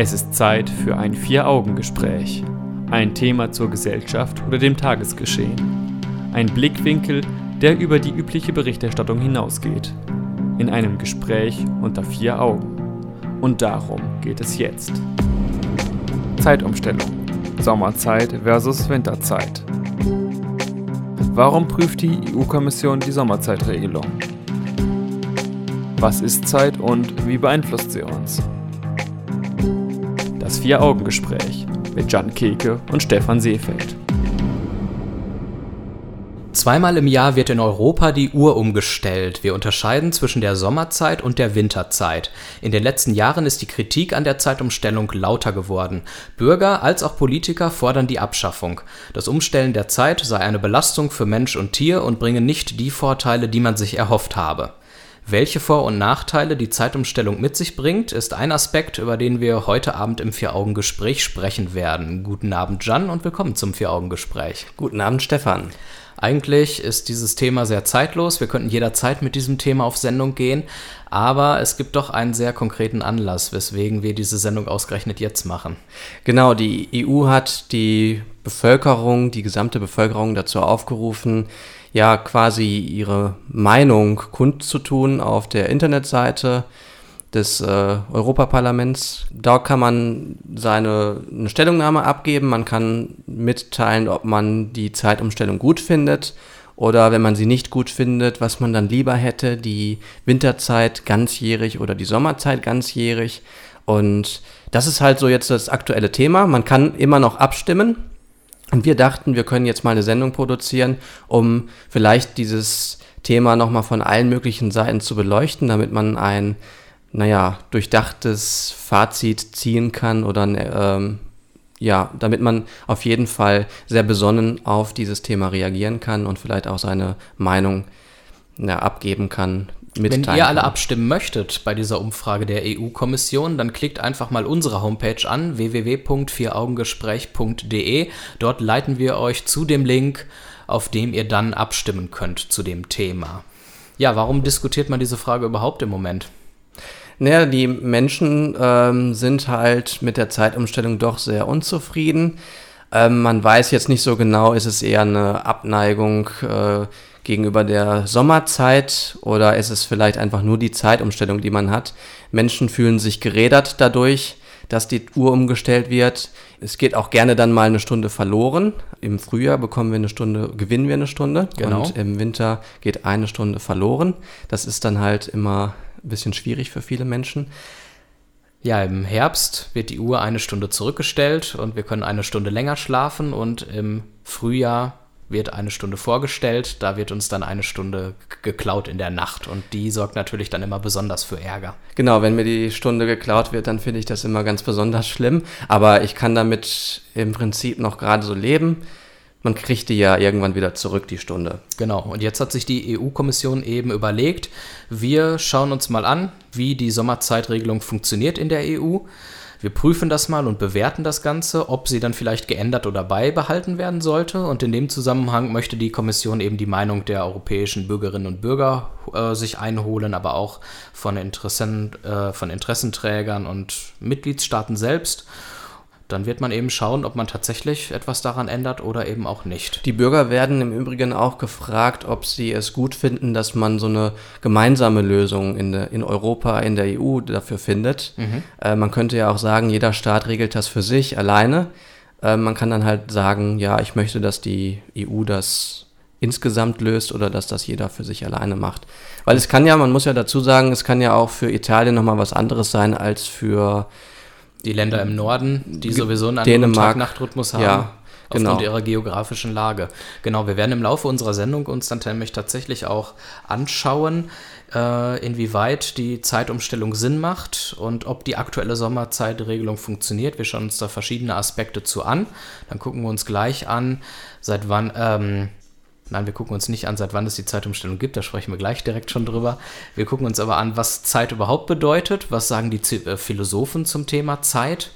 Es ist Zeit für ein Vier-Augen-Gespräch. Ein Thema zur Gesellschaft oder dem Tagesgeschehen. Ein Blickwinkel, der über die übliche Berichterstattung hinausgeht. In einem Gespräch unter vier Augen. Und darum geht es jetzt. Zeitumstellung. Sommerzeit versus Winterzeit. Warum prüft die EU-Kommission die Sommerzeitregelung? Was ist Zeit und wie beeinflusst sie uns? Das Vier-Augen-Gespräch mit Jan Keke und Stefan Seefeld. Zweimal im Jahr wird in Europa die Uhr umgestellt. Wir unterscheiden zwischen der Sommerzeit und der Winterzeit. In den letzten Jahren ist die Kritik an der Zeitumstellung lauter geworden. Bürger als auch Politiker fordern die Abschaffung. Das Umstellen der Zeit sei eine Belastung für Mensch und Tier und bringe nicht die Vorteile, die man sich erhofft habe. Welche Vor- und Nachteile die Zeitumstellung mit sich bringt, ist ein Aspekt, über den wir heute Abend im Vier-Augen-Gespräch sprechen werden. Guten Abend, Jan, und willkommen zum Vier-Augen-Gespräch. Guten Abend, Stefan. Eigentlich ist dieses Thema sehr zeitlos. Wir könnten jederzeit mit diesem Thema auf Sendung gehen. Aber es gibt doch einen sehr konkreten Anlass, weswegen wir diese Sendung ausgerechnet jetzt machen. Genau, die EU hat die Bevölkerung, die gesamte Bevölkerung dazu aufgerufen, ja quasi ihre Meinung kundzutun auf der Internetseite des äh, Europaparlaments. Da kann man seine eine Stellungnahme abgeben, man kann mitteilen, ob man die Zeitumstellung gut findet oder wenn man sie nicht gut findet, was man dann lieber hätte, die Winterzeit ganzjährig oder die Sommerzeit ganzjährig. Und das ist halt so jetzt das aktuelle Thema. Man kann immer noch abstimmen. Und wir dachten, wir können jetzt mal eine Sendung produzieren, um vielleicht dieses Thema nochmal von allen möglichen Seiten zu beleuchten, damit man ein, naja, durchdachtes Fazit ziehen kann oder ähm, ja, damit man auf jeden Fall sehr besonnen auf dieses Thema reagieren kann und vielleicht auch seine Meinung ja, abgeben kann, wenn ihr alle abstimmen möchtet bei dieser Umfrage der EU-Kommission, dann klickt einfach mal unsere Homepage an, www.vieraugengespräch.de. Dort leiten wir euch zu dem Link, auf dem ihr dann abstimmen könnt zu dem Thema. Ja, warum diskutiert man diese Frage überhaupt im Moment? Naja, die Menschen ähm, sind halt mit der Zeitumstellung doch sehr unzufrieden. Ähm, man weiß jetzt nicht so genau, ist es eher eine Abneigung äh, gegenüber der Sommerzeit oder ist es vielleicht einfach nur die Zeitumstellung, die man hat. Menschen fühlen sich gerädert dadurch, dass die Uhr umgestellt wird. Es geht auch gerne dann mal eine Stunde verloren. Im Frühjahr bekommen wir eine Stunde, gewinnen wir eine Stunde. Genau. Und im Winter geht eine Stunde verloren. Das ist dann halt immer ein bisschen schwierig für viele Menschen. Ja, im Herbst wird die Uhr eine Stunde zurückgestellt und wir können eine Stunde länger schlafen und im Frühjahr wird eine Stunde vorgestellt, da wird uns dann eine Stunde geklaut in der Nacht und die sorgt natürlich dann immer besonders für Ärger. Genau, wenn mir die Stunde geklaut wird, dann finde ich das immer ganz besonders schlimm, aber ich kann damit im Prinzip noch gerade so leben. Man kriegt die ja irgendwann wieder zurück, die Stunde. Genau, und jetzt hat sich die EU-Kommission eben überlegt, wir schauen uns mal an, wie die Sommerzeitregelung funktioniert in der EU wir prüfen das mal und bewerten das Ganze, ob sie dann vielleicht geändert oder beibehalten werden sollte. Und in dem Zusammenhang möchte die Kommission eben die Meinung der europäischen Bürgerinnen und Bürger äh, sich einholen, aber auch von, Interessen, äh, von Interessenträgern und Mitgliedstaaten selbst dann wird man eben schauen, ob man tatsächlich etwas daran ändert oder eben auch nicht. Die Bürger werden im Übrigen auch gefragt, ob sie es gut finden, dass man so eine gemeinsame Lösung in, in Europa, in der EU dafür findet. Mhm. Äh, man könnte ja auch sagen, jeder Staat regelt das für sich alleine. Äh, man kann dann halt sagen, ja, ich möchte, dass die EU das insgesamt löst oder dass das jeder für sich alleine macht. Weil es kann ja, man muss ja dazu sagen, es kann ja auch für Italien nochmal was anderes sein als für die Länder im Norden, die sowieso einen anderen Tag-Nacht-Rhythmus haben. Ja, genau. Aufgrund ihrer geografischen Lage. Genau, wir werden im Laufe unserer Sendung uns dann nämlich tatsächlich auch anschauen, äh, inwieweit die Zeitumstellung Sinn macht und ob die aktuelle Sommerzeitregelung funktioniert. Wir schauen uns da verschiedene Aspekte zu an. Dann gucken wir uns gleich an, seit wann, ähm, Nein, wir gucken uns nicht an, seit wann es die Zeitumstellung gibt, da sprechen wir gleich direkt schon drüber. Wir gucken uns aber an, was Zeit überhaupt bedeutet, was sagen die äh, Philosophen zum Thema Zeit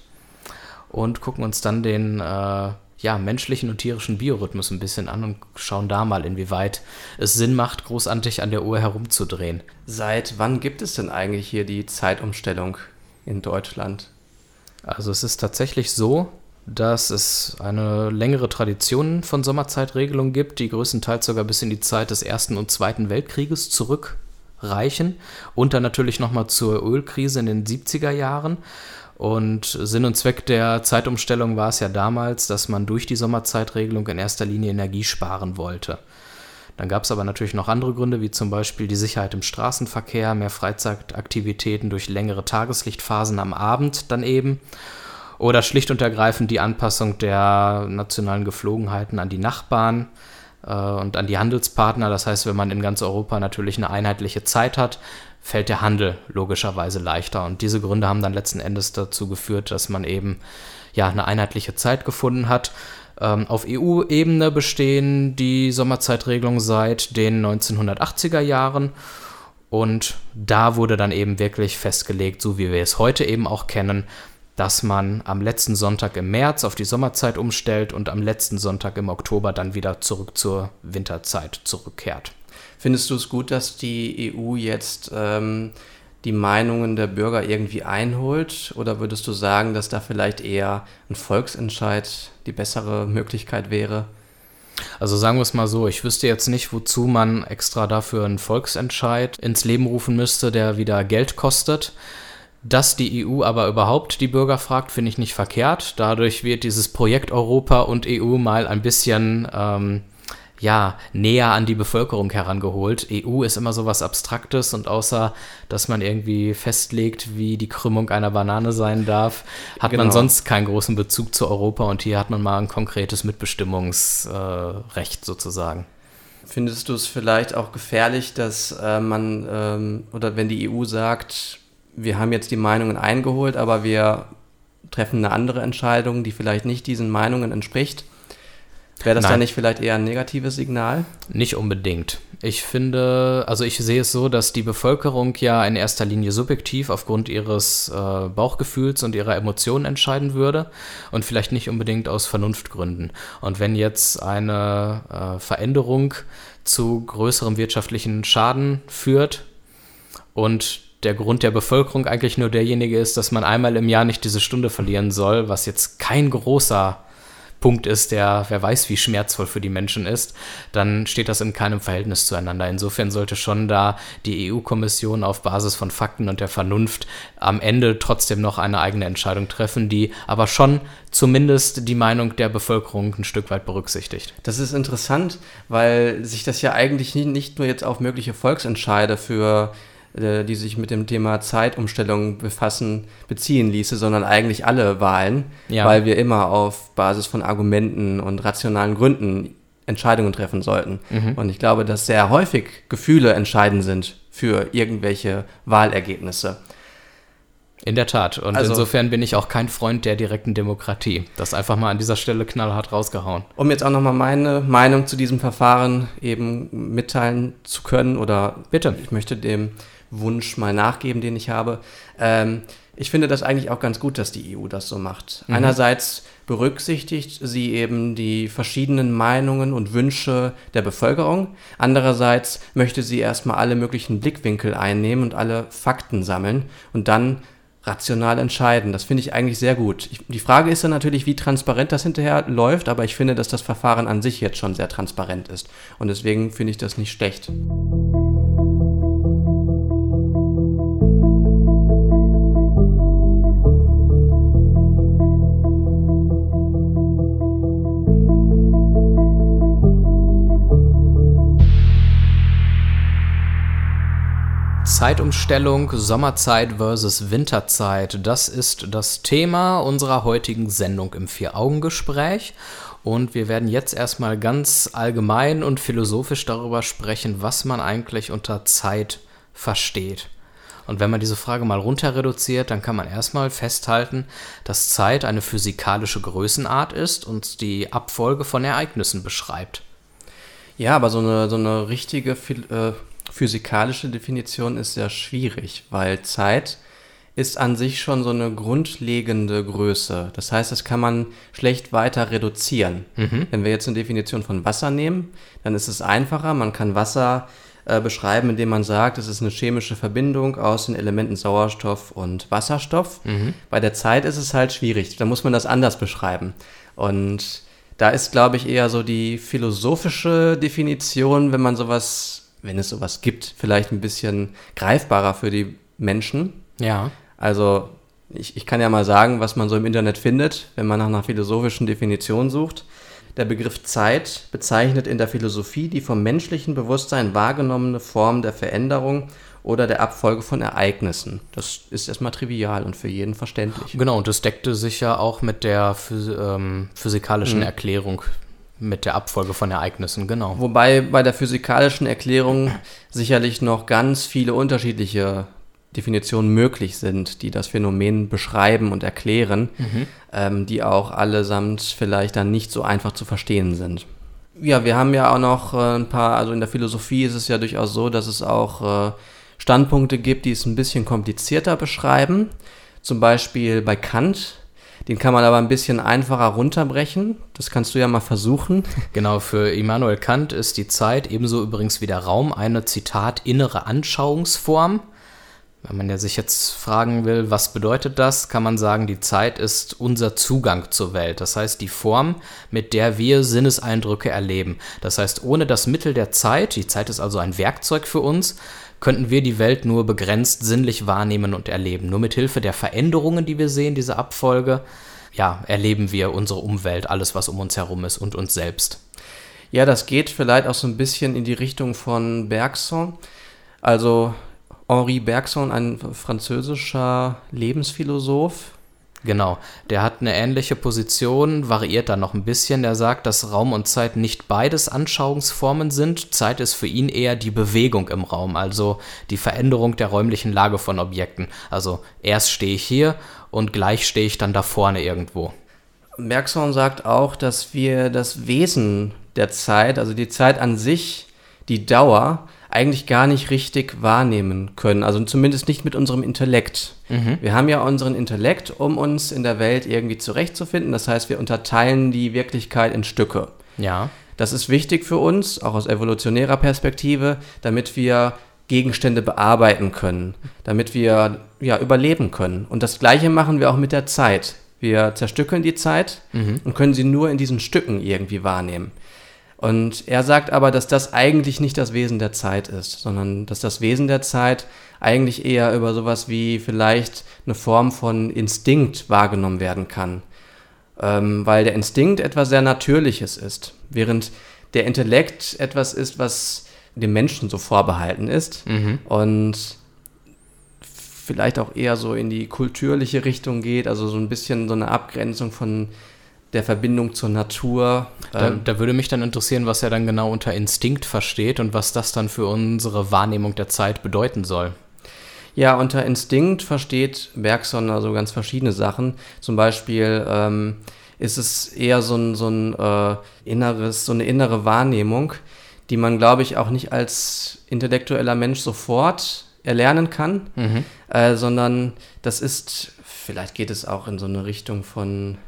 und gucken uns dann den äh, ja, menschlichen und tierischen Biorhythmus ein bisschen an und schauen da mal, inwieweit es Sinn macht, großartig an der Uhr herumzudrehen. Seit wann gibt es denn eigentlich hier die Zeitumstellung in Deutschland? Also es ist tatsächlich so, dass es eine längere Tradition von Sommerzeitregelungen gibt, die größtenteils sogar bis in die Zeit des Ersten und Zweiten Weltkrieges zurückreichen und dann natürlich nochmal zur Ölkrise in den 70er Jahren. Und Sinn und Zweck der Zeitumstellung war es ja damals, dass man durch die Sommerzeitregelung in erster Linie Energie sparen wollte. Dann gab es aber natürlich noch andere Gründe, wie zum Beispiel die Sicherheit im Straßenverkehr, mehr Freizeitaktivitäten durch längere Tageslichtphasen am Abend dann eben. Oder schlicht und ergreifend die Anpassung der nationalen Geflogenheiten an die Nachbarn äh, und an die Handelspartner. Das heißt, wenn man in ganz Europa natürlich eine einheitliche Zeit hat, fällt der Handel logischerweise leichter. Und diese Gründe haben dann letzten Endes dazu geführt, dass man eben ja eine einheitliche Zeit gefunden hat. Ähm, auf EU-Ebene bestehen die Sommerzeitregelungen seit den 1980er Jahren. Und da wurde dann eben wirklich festgelegt, so wie wir es heute eben auch kennen, dass man am letzten Sonntag im März auf die Sommerzeit umstellt und am letzten Sonntag im Oktober dann wieder zurück zur Winterzeit zurückkehrt. Findest du es gut, dass die EU jetzt ähm, die Meinungen der Bürger irgendwie einholt? Oder würdest du sagen, dass da vielleicht eher ein Volksentscheid die bessere Möglichkeit wäre? Also sagen wir es mal so, ich wüsste jetzt nicht, wozu man extra dafür einen Volksentscheid ins Leben rufen müsste, der wieder Geld kostet. Dass die EU aber überhaupt die Bürger fragt, finde ich nicht verkehrt. Dadurch wird dieses Projekt Europa und EU mal ein bisschen ähm, ja, näher an die Bevölkerung herangeholt. EU ist immer so was Abstraktes und außer, dass man irgendwie festlegt, wie die Krümmung einer Banane sein darf, hat genau. man sonst keinen großen Bezug zu Europa und hier hat man mal ein konkretes Mitbestimmungsrecht äh, sozusagen. Findest du es vielleicht auch gefährlich, dass äh, man ähm, oder wenn die EU sagt, wir haben jetzt die Meinungen eingeholt, aber wir treffen eine andere Entscheidung, die vielleicht nicht diesen Meinungen entspricht? Wäre das Nein. dann nicht vielleicht eher ein negatives Signal? Nicht unbedingt. Ich finde, also ich sehe es so, dass die Bevölkerung ja in erster Linie subjektiv aufgrund ihres äh, Bauchgefühls und ihrer Emotionen entscheiden würde und vielleicht nicht unbedingt aus Vernunftgründen. Und wenn jetzt eine äh, Veränderung zu größerem wirtschaftlichen Schaden führt und der Grund der Bevölkerung eigentlich nur derjenige ist, dass man einmal im Jahr nicht diese Stunde verlieren soll, was jetzt kein großer Punkt ist, der wer weiß, wie schmerzvoll für die Menschen ist, dann steht das in keinem Verhältnis zueinander. Insofern sollte schon da die EU-Kommission auf Basis von Fakten und der Vernunft am Ende trotzdem noch eine eigene Entscheidung treffen, die aber schon zumindest die Meinung der Bevölkerung ein Stück weit berücksichtigt. Das ist interessant, weil sich das ja eigentlich nicht nur jetzt auf mögliche Volksentscheide für äh, die sich mit dem Thema Zeitumstellung befassen, beziehen ließe, sondern eigentlich alle Wahlen, ja. weil wir immer auf Basis von Argumenten und rationalen Gründen Entscheidungen treffen sollten. Mhm. Und ich glaube, dass sehr häufig Gefühle entscheidend sind für irgendwelche Wahlergebnisse. In der Tat. Und also, insofern bin ich auch kein Freund der direkten Demokratie. Das einfach mal an dieser Stelle knallhart rausgehauen. Um jetzt auch nochmal meine Meinung zu diesem Verfahren eben mitteilen zu können oder bitte, ich möchte dem Wunsch mal nachgeben, den ich habe. Ähm, ich finde das eigentlich auch ganz gut, dass die EU das so macht. Mhm. Einerseits berücksichtigt sie eben die verschiedenen Meinungen und Wünsche der Bevölkerung. Andererseits möchte sie erstmal alle möglichen Blickwinkel einnehmen und alle Fakten sammeln und dann rational entscheiden. Das finde ich eigentlich sehr gut. Ich, die Frage ist dann natürlich, wie transparent das hinterher läuft, aber ich finde, dass das Verfahren an sich jetzt schon sehr transparent ist. Und deswegen finde ich das nicht schlecht. Zeitumstellung, Sommerzeit versus Winterzeit. Das ist das Thema unserer heutigen Sendung im Vier-Augen-Gespräch. Und wir werden jetzt erstmal ganz allgemein und philosophisch darüber sprechen, was man eigentlich unter Zeit versteht. Und wenn man diese Frage mal runter reduziert, dann kann man erstmal festhalten, dass Zeit eine physikalische Größenart ist und die Abfolge von Ereignissen beschreibt. Ja, aber so eine, so eine richtige äh, physikalische Definition ist sehr schwierig, weil Zeit ist an sich schon so eine grundlegende Größe. Das heißt, das kann man schlecht weiter reduzieren. Mhm. Wenn wir jetzt eine Definition von Wasser nehmen, dann ist es einfacher. Man kann Wasser äh, beschreiben, indem man sagt, es ist eine chemische Verbindung aus den Elementen Sauerstoff und Wasserstoff. Mhm. Bei der Zeit ist es halt schwierig, da muss man das anders beschreiben. Und da ist, glaube ich, eher so die philosophische Definition, wenn man sowas, wenn es sowas gibt, vielleicht ein bisschen greifbarer für die Menschen. Ja. Also ich, ich kann ja mal sagen, was man so im Internet findet, wenn man nach einer philosophischen Definition sucht. Der Begriff Zeit bezeichnet in der Philosophie die vom menschlichen Bewusstsein wahrgenommene Form der Veränderung oder der Abfolge von Ereignissen. Das ist erstmal trivial und für jeden verständlich. Genau, und das deckte sich ja auch mit der Phys ähm, physikalischen mhm. Erklärung mit der Abfolge von Ereignissen, genau. Wobei bei der physikalischen Erklärung sicherlich noch ganz viele unterschiedliche Definitionen möglich sind, die das Phänomen beschreiben und erklären, mhm. ähm, die auch allesamt vielleicht dann nicht so einfach zu verstehen sind. Ja, wir haben ja auch noch äh, ein paar, also in der Philosophie ist es ja durchaus so, dass es auch äh, Standpunkte gibt, die es ein bisschen komplizierter beschreiben. Zum Beispiel bei Kant, den kann man aber ein bisschen einfacher runterbrechen. Das kannst du ja mal versuchen. Genau, für Immanuel Kant ist die Zeit ebenso übrigens wie der Raum eine Zitat innere Anschauungsform. Wenn man ja sich jetzt fragen will, was bedeutet das, kann man sagen, die Zeit ist unser Zugang zur Welt. Das heißt, die Form, mit der wir Sinneseindrücke erleben. Das heißt, ohne das Mittel der Zeit, die Zeit ist also ein Werkzeug für uns, könnten wir die Welt nur begrenzt sinnlich wahrnehmen und erleben. Nur mit Hilfe der Veränderungen, die wir sehen, diese Abfolge, ja, erleben wir unsere Umwelt, alles, was um uns herum ist und uns selbst. Ja, das geht vielleicht auch so ein bisschen in die Richtung von Bergson. Also Henri Bergson, ein französischer Lebensphilosoph. Genau, der hat eine ähnliche Position, variiert da noch ein bisschen. Er sagt, dass Raum und Zeit nicht beides Anschauungsformen sind. Zeit ist für ihn eher die Bewegung im Raum, also die Veränderung der räumlichen Lage von Objekten. Also erst stehe ich hier und gleich stehe ich dann da vorne irgendwo. Bergson sagt auch, dass wir das Wesen der Zeit, also die Zeit an sich, die Dauer, eigentlich gar nicht richtig wahrnehmen können. Also zumindest nicht mit unserem Intellekt. Mhm. Wir haben ja unseren Intellekt, um uns in der Welt irgendwie zurechtzufinden. Das heißt, wir unterteilen die Wirklichkeit in Stücke. Ja. Das ist wichtig für uns, auch aus evolutionärer Perspektive, damit wir Gegenstände bearbeiten können, damit wir ja, überleben können. Und das Gleiche machen wir auch mit der Zeit. Wir zerstückeln die Zeit mhm. und können sie nur in diesen Stücken irgendwie wahrnehmen. Und er sagt aber, dass das eigentlich nicht das Wesen der Zeit ist, sondern dass das Wesen der Zeit eigentlich eher über sowas wie vielleicht eine Form von Instinkt wahrgenommen werden kann. Ähm, weil der Instinkt etwas sehr Natürliches ist, während der Intellekt etwas ist, was dem Menschen so vorbehalten ist mhm. und vielleicht auch eher so in die kulturliche Richtung geht, also so ein bisschen so eine Abgrenzung von der Verbindung zur Natur. Da, ähm, da, würde mich dann interessieren, was er dann genau unter Instinkt versteht und was das dann für unsere Wahrnehmung der Zeit bedeuten soll. Ja, unter Instinkt versteht Bergson also ganz verschiedene Sachen. Zum Beispiel ähm, ist es eher so ein, so ein äh, inneres, so eine innere Wahrnehmung, die man, glaube ich, auch nicht als intellektueller Mensch sofort erlernen kann, mhm. äh, sondern das ist, vielleicht geht es auch in so eine Richtung von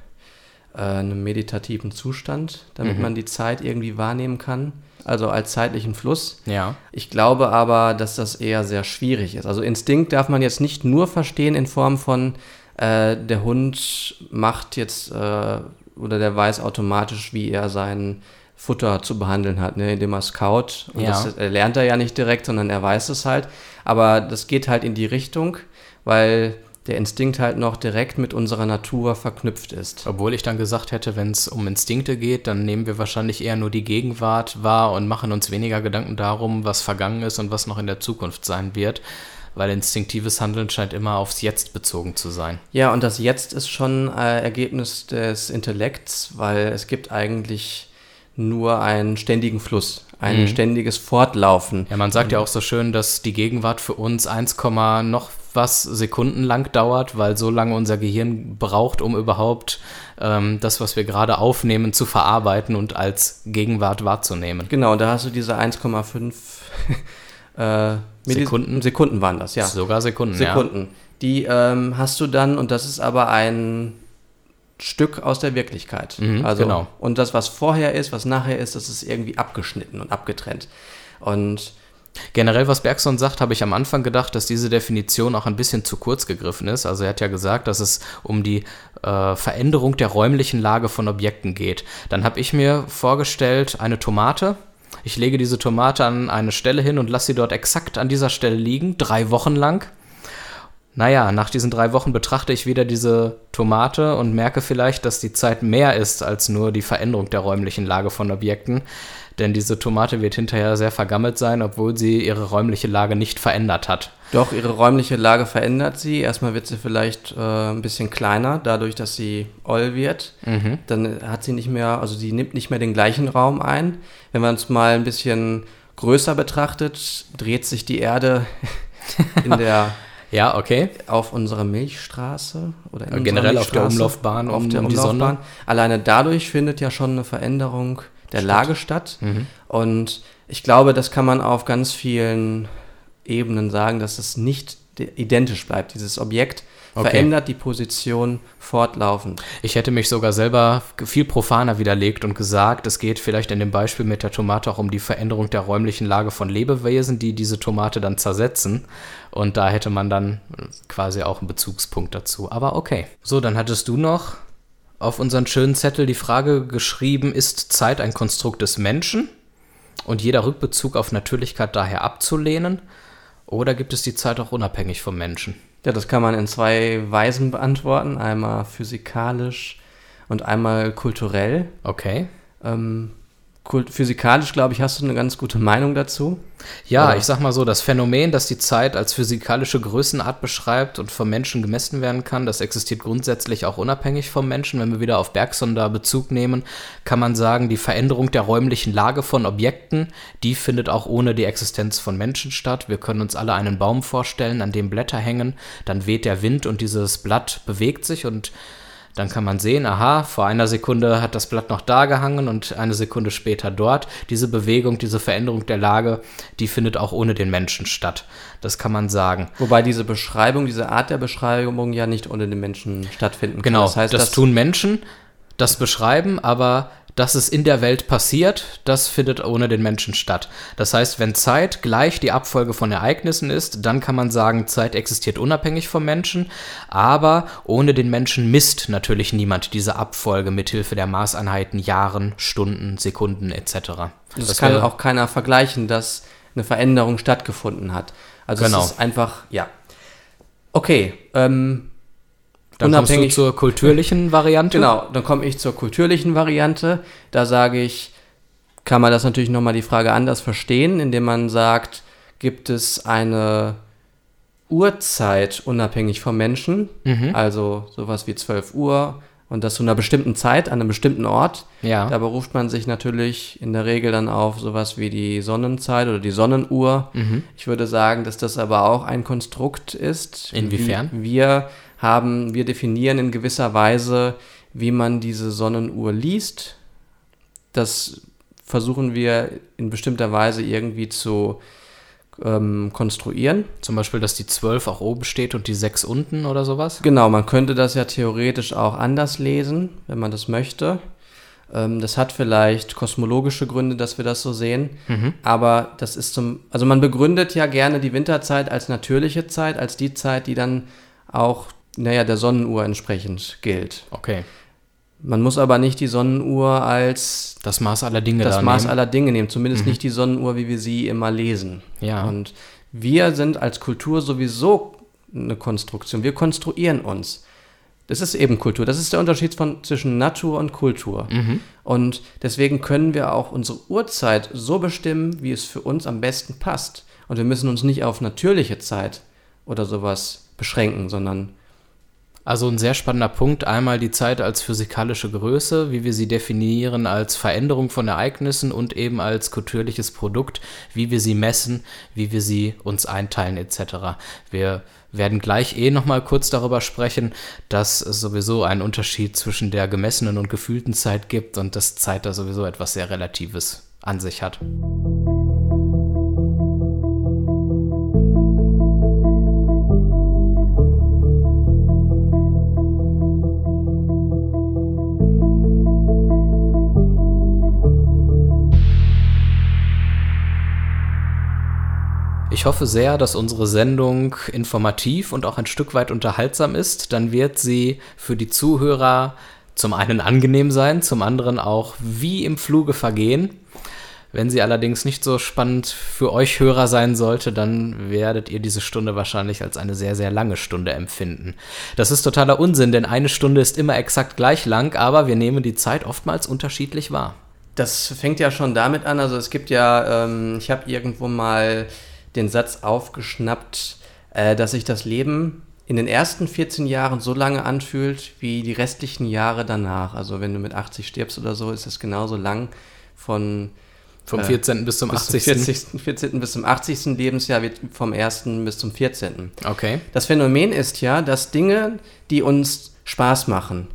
äh, einem meditativen Zustand, damit mhm. man die Zeit irgendwie wahrnehmen kann. Also als zeitlichen Fluss. Ja. Ich glaube aber, dass das eher sehr schwierig ist. Also Instinkt darf man jetzt nicht nur verstehen in Form von, äh, der Hund macht jetzt äh, oder der weiß automatisch, wie er sein Futter zu behandeln hat, ne, indem er scout. Und ja. das lernt er ja nicht direkt, sondern er weiß es halt. Aber das geht halt in die Richtung, weil der Instinkt halt noch direkt mit unserer Natur verknüpft ist. Obwohl ich dann gesagt hätte, wenn es um Instinkte geht, dann nehmen wir wahrscheinlich eher nur die Gegenwart wahr und machen uns weniger Gedanken darum, was vergangen ist und was noch in der Zukunft sein wird. Weil instinktives Handeln scheint immer aufs Jetzt bezogen zu sein. Ja, und das Jetzt ist schon äh, Ergebnis des Intellekts, weil es gibt eigentlich nur einen ständigen Fluss, ein mhm. ständiges Fortlaufen. Ja, man sagt ja auch so schön, dass die Gegenwart für uns 1, noch was sekundenlang dauert, weil so lange unser Gehirn braucht, um überhaupt ähm, das, was wir gerade aufnehmen, zu verarbeiten und als Gegenwart wahrzunehmen. Genau, da hast du diese 1,5 äh, Sekunden. Sekunden waren das, ja. Sogar Sekunden, Sekunden. Ja. Die ähm, hast du dann, und das ist aber ein Stück aus der Wirklichkeit. Mhm, also, genau. Und das, was vorher ist, was nachher ist, das ist irgendwie abgeschnitten und abgetrennt. Und Generell, was Bergson sagt, habe ich am Anfang gedacht, dass diese Definition auch ein bisschen zu kurz gegriffen ist. Also er hat ja gesagt, dass es um die äh, Veränderung der räumlichen Lage von Objekten geht. Dann habe ich mir vorgestellt, eine Tomate. Ich lege diese Tomate an eine Stelle hin und lasse sie dort exakt an dieser Stelle liegen, drei Wochen lang. Naja, nach diesen drei Wochen betrachte ich wieder diese Tomate und merke vielleicht, dass die Zeit mehr ist als nur die Veränderung der räumlichen Lage von Objekten. Denn diese Tomate wird hinterher sehr vergammelt sein, obwohl sie ihre räumliche Lage nicht verändert hat. Doch, ihre räumliche Lage verändert sie. Erstmal wird sie vielleicht äh, ein bisschen kleiner, dadurch, dass sie oll wird. Mhm. Dann hat sie nicht mehr, also sie nimmt nicht mehr den gleichen Raum ein. Wenn man es mal ein bisschen größer betrachtet, dreht sich die Erde in der ja, okay. Auf unserer Milchstraße oder generell auf der Umlaufbahn auf um, der um Umlaufbahn. Alleine dadurch findet ja schon eine Veränderung der Stadt. Lage statt. Mhm. Und ich glaube, das kann man auf ganz vielen Ebenen sagen, dass es nicht identisch bleibt. Dieses Objekt okay. verändert die Position fortlaufend. Ich hätte mich sogar selber viel profaner widerlegt und gesagt, es geht vielleicht in dem Beispiel mit der Tomate auch um die Veränderung der räumlichen Lage von Lebewesen, die diese Tomate dann zersetzen. Und da hätte man dann quasi auch einen Bezugspunkt dazu. Aber okay. So, dann hattest du noch auf unseren schönen Zettel die Frage geschrieben, ist Zeit ein Konstrukt des Menschen und jeder Rückbezug auf Natürlichkeit daher abzulehnen? Oder gibt es die Zeit auch unabhängig vom Menschen? Ja, das kann man in zwei Weisen beantworten. Einmal physikalisch und einmal kulturell. Okay. Ähm, physikalisch, glaube ich, hast du eine ganz gute Meinung dazu. Ja, Oder? ich sag mal so, das Phänomen, das die Zeit als physikalische Größenart beschreibt und vom Menschen gemessen werden kann, das existiert grundsätzlich auch unabhängig vom Menschen. Wenn wir wieder auf Bergson da Bezug nehmen, kann man sagen, die Veränderung der räumlichen Lage von Objekten, die findet auch ohne die Existenz von Menschen statt. Wir können uns alle einen Baum vorstellen, an dem Blätter hängen, dann weht der Wind und dieses Blatt bewegt sich und dann kann man sehen, aha, vor einer Sekunde hat das Blatt noch da gehangen und eine Sekunde später dort. Diese Bewegung, diese Veränderung der Lage, die findet auch ohne den Menschen statt. Das kann man sagen. Wobei diese Beschreibung, diese Art der Beschreibung ja nicht ohne den Menschen stattfinden kann. Genau, das, heißt, das tun Menschen, das beschreiben, aber dass es in der Welt passiert, das findet ohne den Menschen statt. Das heißt, wenn Zeit gleich die Abfolge von Ereignissen ist, dann kann man sagen, Zeit existiert unabhängig vom Menschen, aber ohne den Menschen misst natürlich niemand diese Abfolge mithilfe der Maßeinheiten Jahren, Stunden, Sekunden etc. Das, das kann auch keiner vergleichen, dass eine Veränderung stattgefunden hat. Also genau. es ist einfach, ja. Okay, ähm, dann Unabhängig, kommst du zur kulturlichen Variante. Genau, dann komme ich zur kulturlichen Variante. Da sage ich, kann man das natürlich nochmal die Frage anders verstehen, indem man sagt, gibt es eine Uhrzeit unabhängig vom Menschen, mhm. also sowas wie 12 Uhr und das zu einer bestimmten Zeit an einem bestimmten Ort. Ja. Da beruft man sich natürlich in der Regel dann auf sowas wie die Sonnenzeit oder die Sonnenuhr. Mhm. Ich würde sagen, dass das aber auch ein Konstrukt ist. Inwiefern? wir haben, wir definieren in gewisser Weise, wie man diese Sonnenuhr liest. Das versuchen wir in bestimmter Weise irgendwie zu ähm, konstruieren. Zum Beispiel, dass die 12 auch oben steht und die 6 unten oder sowas? Genau, man könnte das ja theoretisch auch anders lesen, wenn man das möchte. Ähm, das hat vielleicht kosmologische Gründe, dass wir das so sehen. Mhm. Aber das ist zum, also man begründet ja gerne die Winterzeit als natürliche Zeit, als die Zeit, die dann auch naja, der Sonnenuhr entsprechend gilt. Okay. Man muss aber nicht die Sonnenuhr als das Maß aller Dinge das Maß nehmen. aller Dinge nehmen, zumindest mhm. nicht die Sonnenuhr, wie wir sie immer lesen. Ja. Und wir sind als Kultur sowieso eine Konstruktion. Wir konstruieren uns. Das ist eben Kultur. Das ist der Unterschied von, zwischen Natur und Kultur. Mhm. Und deswegen können wir auch unsere Uhrzeit so bestimmen, wie es für uns am besten passt. Und wir müssen uns nicht auf natürliche Zeit oder sowas beschränken, sondern also ein sehr spannender Punkt. Einmal die Zeit als physikalische Größe, wie wir sie definieren als Veränderung von Ereignissen und eben als kulturliches Produkt, wie wir sie messen, wie wir sie uns einteilen etc. Wir werden gleich eh nochmal kurz darüber sprechen, dass es sowieso einen Unterschied zwischen der gemessenen und gefühlten Zeit gibt und dass Zeit da sowieso etwas sehr Relatives an sich hat. Ich hoffe sehr, dass unsere Sendung informativ und auch ein Stück weit unterhaltsam ist. Dann wird sie für die Zuhörer zum einen angenehm sein, zum anderen auch wie im Fluge vergehen. Wenn sie allerdings nicht so spannend für euch Hörer sein sollte, dann werdet ihr diese Stunde wahrscheinlich als eine sehr, sehr lange Stunde empfinden. Das ist totaler Unsinn, denn eine Stunde ist immer exakt gleich lang, aber wir nehmen die Zeit oftmals unterschiedlich wahr. Das fängt ja schon damit an, also es gibt ja, ähm, ich habe irgendwo mal den Satz aufgeschnappt, äh, dass sich das Leben in den ersten 14 Jahren so lange anfühlt wie die restlichen Jahre danach. Also wenn du mit 80 stirbst oder so, ist es genauso lang von vom 14. Äh, bis zum 80. Zum 40, 14. bis zum 80. Lebensjahr wird vom 1. bis zum 14. Okay. Das Phänomen ist ja, dass Dinge, die uns Spaß machen,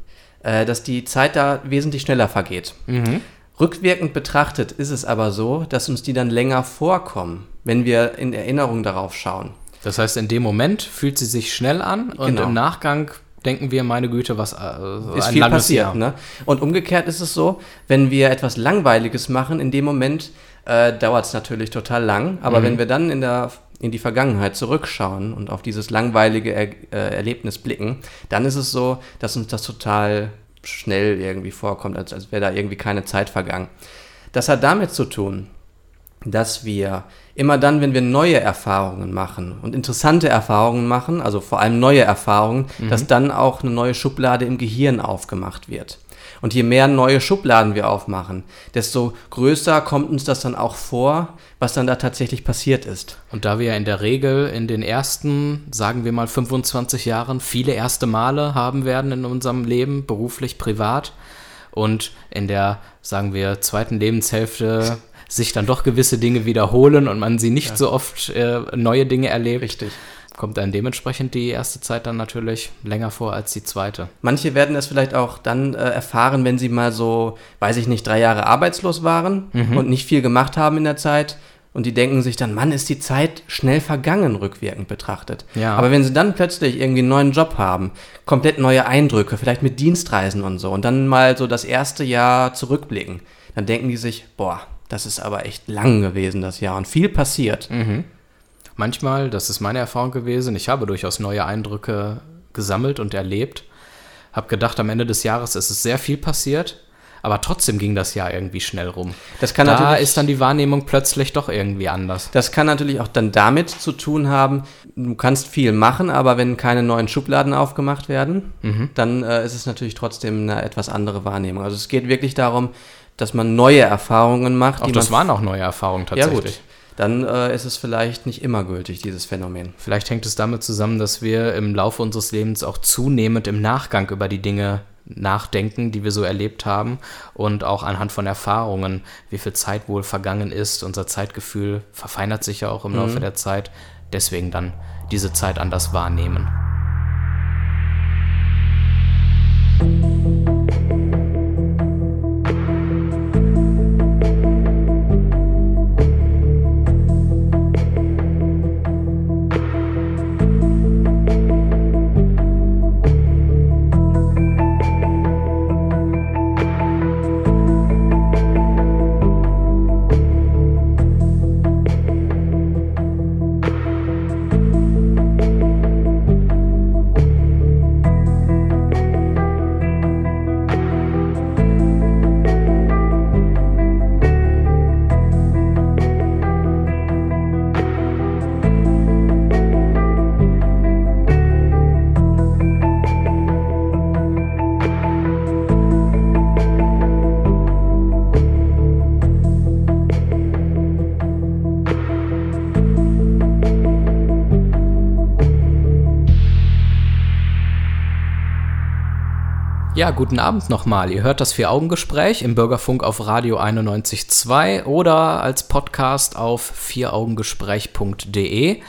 äh, dass die Zeit da wesentlich schneller vergeht. Mhm. Rückwirkend betrachtet ist es aber so, dass uns die dann länger vorkommen, wenn wir in Erinnerung darauf schauen. Das heißt, in dem Moment fühlt sie sich schnell an und genau. im Nachgang denken wir, meine Güte, was äh, ist viel passiert. Ne? Und umgekehrt ist es so, wenn wir etwas Langweiliges machen, in dem Moment äh, dauert es natürlich total lang, aber mhm. wenn wir dann in der in die Vergangenheit zurückschauen und auf dieses langweilige er äh, Erlebnis blicken, dann ist es so, dass uns das total schnell irgendwie vorkommt, als, als wäre da irgendwie keine Zeit vergangen. Das hat damit zu tun, dass wir immer dann, wenn wir neue Erfahrungen machen und interessante Erfahrungen machen, also vor allem neue Erfahrungen, mhm. dass dann auch eine neue Schublade im Gehirn aufgemacht wird. Und je mehr neue Schubladen wir aufmachen, desto größer kommt uns das dann auch vor, was dann da tatsächlich passiert ist. Und da wir ja in der Regel in den ersten, sagen wir mal 25 Jahren, viele erste Male haben werden in unserem Leben, beruflich, privat, und in der, sagen wir, zweiten Lebenshälfte sich dann doch gewisse Dinge wiederholen und man sie nicht ja. so oft äh, neue Dinge erlebt. Richtig. Kommt dann dementsprechend die erste Zeit dann natürlich länger vor als die zweite. Manche werden es vielleicht auch dann äh, erfahren, wenn sie mal so, weiß ich nicht, drei Jahre arbeitslos waren mhm. und nicht viel gemacht haben in der Zeit. Und die denken sich dann, Mann, ist die Zeit schnell vergangen, rückwirkend betrachtet. Ja. Aber wenn sie dann plötzlich irgendwie einen neuen Job haben, komplett neue Eindrücke, vielleicht mit Dienstreisen und so, und dann mal so das erste Jahr zurückblicken, dann denken die sich, boah, das ist aber echt lang gewesen, das Jahr, und viel passiert. Mhm. Manchmal, das ist meine Erfahrung gewesen, ich habe durchaus neue Eindrücke gesammelt und erlebt. Habe gedacht, am Ende des Jahres ist es sehr viel passiert, aber trotzdem ging das Jahr irgendwie schnell rum. Das kann da ist dann die Wahrnehmung plötzlich doch irgendwie anders. Das kann natürlich auch dann damit zu tun haben, du kannst viel machen, aber wenn keine neuen Schubladen aufgemacht werden, mhm. dann äh, ist es natürlich trotzdem eine etwas andere Wahrnehmung. Also es geht wirklich darum, dass man neue Erfahrungen macht. Auch das waren auch neue Erfahrungen tatsächlich. Ja, gut. Dann äh, ist es vielleicht nicht immer gültig, dieses Phänomen. Vielleicht hängt es damit zusammen, dass wir im Laufe unseres Lebens auch zunehmend im Nachgang über die Dinge nachdenken, die wir so erlebt haben und auch anhand von Erfahrungen, wie viel Zeit wohl vergangen ist. Unser Zeitgefühl verfeinert sich ja auch im Laufe mhm. der Zeit. Deswegen dann diese Zeit anders wahrnehmen. Ja, guten Abend nochmal. Ihr hört das Vier-Augen-Gespräch im Bürgerfunk auf Radio 91.2 oder als Podcast auf vieraugengespräch.de.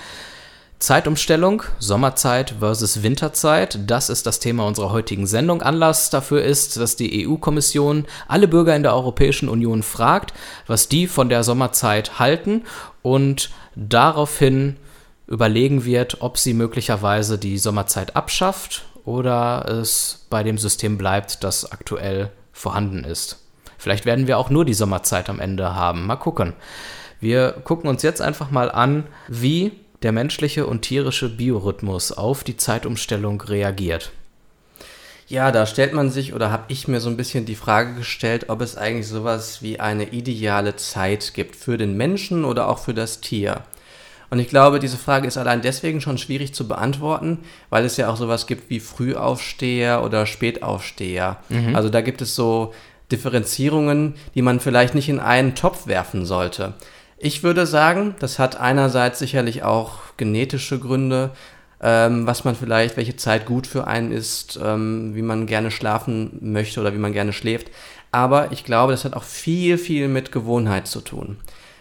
Zeitumstellung, Sommerzeit versus Winterzeit, das ist das Thema unserer heutigen Sendung. Anlass dafür ist, dass die EU-Kommission alle Bürger in der Europäischen Union fragt, was die von der Sommerzeit halten und daraufhin überlegen wird, ob sie möglicherweise die Sommerzeit abschafft oder es bei dem System bleibt, das aktuell vorhanden ist. Vielleicht werden wir auch nur die Sommerzeit am Ende haben. Mal gucken. Wir gucken uns jetzt einfach mal an, wie der menschliche und tierische Biorhythmus auf die Zeitumstellung reagiert. Ja, da stellt man sich oder habe ich mir so ein bisschen die Frage gestellt, ob es eigentlich sowas wie eine ideale Zeit gibt für den Menschen oder auch für das Tier. Und ich glaube, diese Frage ist allein deswegen schon schwierig zu beantworten, weil es ja auch sowas gibt wie Frühaufsteher oder Spätaufsteher. Mhm. Also da gibt es so Differenzierungen, die man vielleicht nicht in einen Topf werfen sollte. Ich würde sagen, das hat einerseits sicherlich auch genetische Gründe, ähm, was man vielleicht, welche Zeit gut für einen ist, ähm, wie man gerne schlafen möchte oder wie man gerne schläft. Aber ich glaube, das hat auch viel, viel mit Gewohnheit zu tun.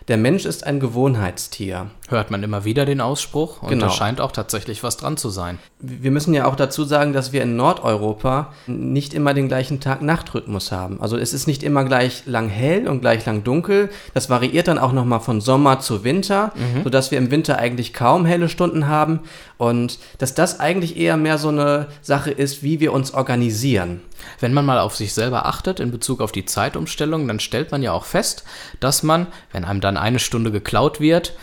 Der Mensch ist ein Gewohnheitstier. Hört man immer wieder den Ausspruch und genau. da scheint auch tatsächlich was dran zu sein. Wir müssen ja auch dazu sagen, dass wir in Nordeuropa nicht immer den gleichen Tag-Nacht-Rhythmus haben. Also es ist nicht immer gleich lang hell und gleich lang dunkel. Das variiert dann auch nochmal von Sommer zu Winter, mhm. sodass wir im Winter eigentlich kaum helle Stunden haben und dass das eigentlich eher mehr so eine Sache ist, wie wir uns organisieren. Wenn man mal auf sich selber achtet in Bezug auf die Zeitumstellung, dann stellt man ja auch fest, dass man, wenn einem dann eine Stunde geklaut wird,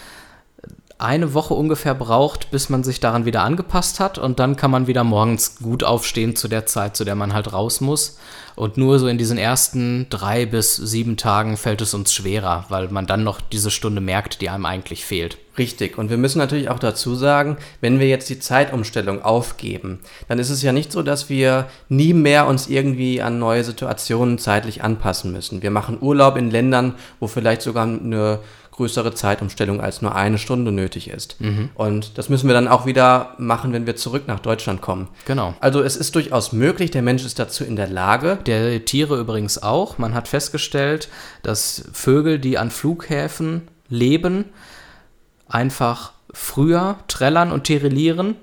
eine Woche ungefähr braucht, bis man sich daran wieder angepasst hat und dann kann man wieder morgens gut aufstehen zu der Zeit, zu der man halt raus muss. Und nur so in diesen ersten drei bis sieben Tagen fällt es uns schwerer, weil man dann noch diese Stunde merkt, die einem eigentlich fehlt. Richtig. Und wir müssen natürlich auch dazu sagen, wenn wir jetzt die Zeitumstellung aufgeben, dann ist es ja nicht so, dass wir nie mehr uns irgendwie an neue Situationen zeitlich anpassen müssen. Wir machen Urlaub in Ländern, wo vielleicht sogar eine größere Zeitumstellung als nur eine Stunde nötig ist. Mhm. Und das müssen wir dann auch wieder machen, wenn wir zurück nach Deutschland kommen. Genau. Also es ist durchaus möglich, der Mensch ist dazu in der Lage. Der Tiere übrigens auch. Man hat festgestellt, dass Vögel, die an Flughäfen leben, einfach früher trällern und tirillieren,